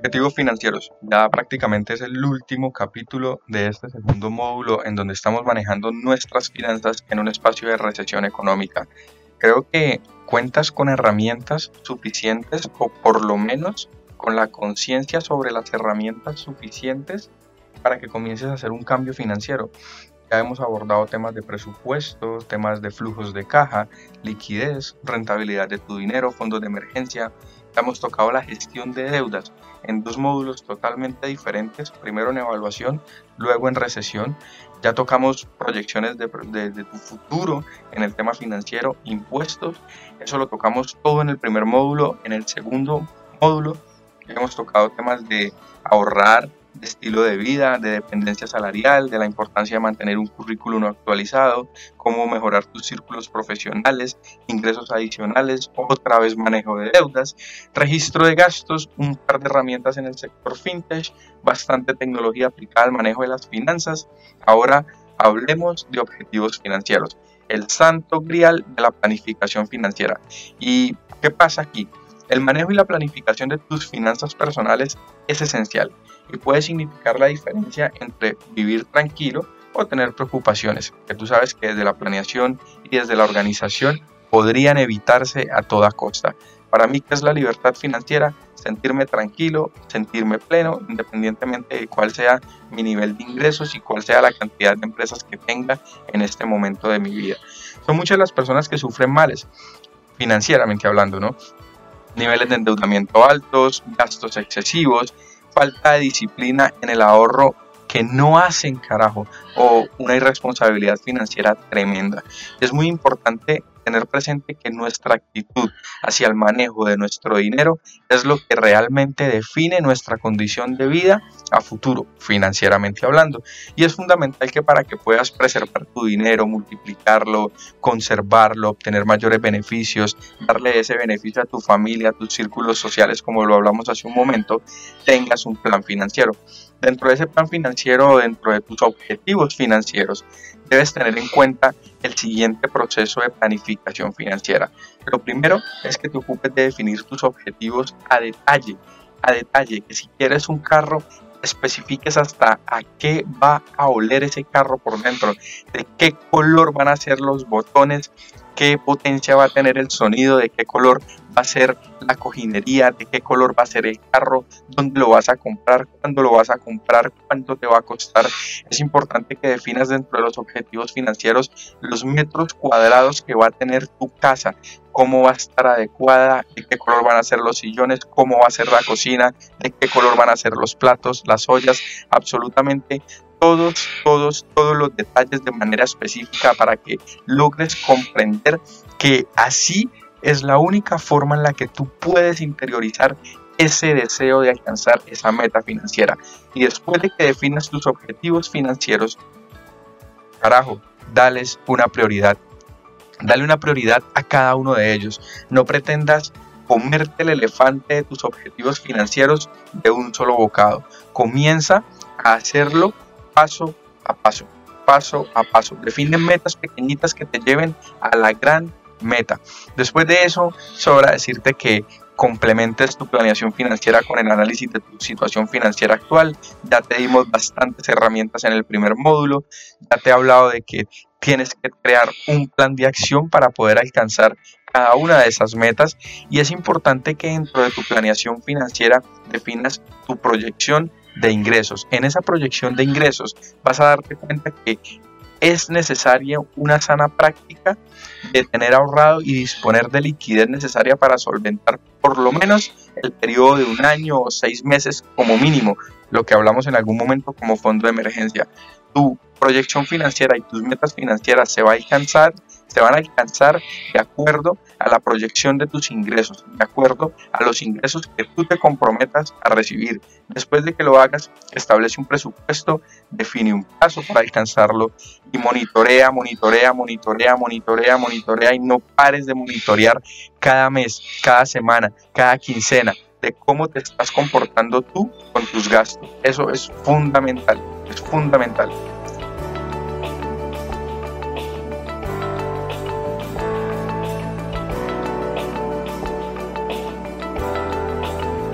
Objetivos financieros. Ya prácticamente es el último capítulo de este segundo módulo en donde estamos manejando nuestras finanzas en un espacio de recesión económica. Creo que cuentas con herramientas suficientes o por lo menos con la conciencia sobre las herramientas suficientes para que comiences a hacer un cambio financiero. Ya hemos abordado temas de presupuesto, temas de flujos de caja, liquidez, rentabilidad de tu dinero, fondos de emergencia. Hemos tocado la gestión de deudas en dos módulos totalmente diferentes, primero en evaluación, luego en recesión. Ya tocamos proyecciones de, de, tu futuro en el tema financiero, impuestos. Eso lo tocamos todo en el primer módulo. En el segundo módulo hemos tocado temas de ahorrar, de estilo de vida, de dependencia salarial, de la importancia de mantener un currículum actualizado, cómo mejorar tus círculos profesionales, ingresos adicionales, otra vez manejo de deudas, registro de gastos, un par de herramientas en el sector fintech, bastante tecnología aplicada al manejo de las finanzas. Ahora hablemos de objetivos financieros, el santo grial de la planificación financiera. ¿Y qué pasa aquí? El manejo y la planificación de tus finanzas personales es esencial y puede significar la diferencia entre vivir tranquilo o tener preocupaciones, que tú sabes que desde la planeación y desde la organización podrían evitarse a toda costa. Para mí, ¿qué es la libertad financiera? Sentirme tranquilo, sentirme pleno, independientemente de cuál sea mi nivel de ingresos y cuál sea la cantidad de empresas que tenga en este momento de mi vida. Son muchas las personas que sufren males, financieramente hablando, ¿no? Niveles de endeudamiento altos, gastos excesivos, falta de disciplina en el ahorro que no hacen carajo o una irresponsabilidad financiera tremenda. Es muy importante tener presente que nuestra actitud hacia el manejo de nuestro dinero es lo que realmente define nuestra condición de vida a futuro, financieramente hablando. Y es fundamental que para que puedas preservar tu dinero, multiplicarlo, conservarlo, obtener mayores beneficios, darle ese beneficio a tu familia, a tus círculos sociales, como lo hablamos hace un momento, tengas un plan financiero. Dentro de ese plan financiero, dentro de tus objetivos financieros, debes tener en cuenta el siguiente proceso de planificación financiera. Lo primero es que te ocupes de definir tus objetivos a detalle, a detalle, que si quieres un carro, especifiques hasta a qué va a oler ese carro por dentro, de qué color van a ser los botones, qué potencia va a tener el sonido, de qué color va a ser la cojinería, de qué color va a ser el carro, dónde lo vas a comprar, cuándo lo vas a comprar, cuánto te va a costar. Es importante que definas dentro de los objetivos financieros los metros cuadrados que va a tener tu casa, cómo va a estar adecuada, de qué color van a ser los sillones, cómo va a ser la cocina, de qué color van a ser los platos, las ollas, absolutamente todos, todos, todos los detalles de manera específica para que logres comprender que así es la única forma en la que tú puedes interiorizar ese deseo de alcanzar esa meta financiera. Y después de que definas tus objetivos financieros, carajo, dales una prioridad. Dale una prioridad a cada uno de ellos. No pretendas comerte el elefante de tus objetivos financieros de un solo bocado. Comienza a hacerlo paso a paso, paso a paso. Define metas pequeñitas que te lleven a la gran meta. Después de eso, sobra decirte que complementes tu planeación financiera con el análisis de tu situación financiera actual. Ya te dimos bastantes herramientas en el primer módulo. Ya te he hablado de que tienes que crear un plan de acción para poder alcanzar cada una de esas metas y es importante que dentro de tu planeación financiera definas tu proyección de ingresos. En esa proyección de ingresos vas a darte cuenta que es necesaria una sana práctica de tener ahorrado y disponer de liquidez necesaria para solventar por lo menos el periodo de un año o seis meses como mínimo, lo que hablamos en algún momento como fondo de emergencia. Tu proyección financiera y tus metas financieras se va a alcanzar se van a alcanzar de acuerdo a la proyección de tus ingresos, de acuerdo a los ingresos que tú te comprometas a recibir. Después de que lo hagas, establece un presupuesto, define un paso para alcanzarlo y monitorea, monitorea, monitorea, monitorea, monitorea y no pares de monitorear cada mes, cada semana, cada quincena de cómo te estás comportando tú con tus gastos. Eso es fundamental, es fundamental.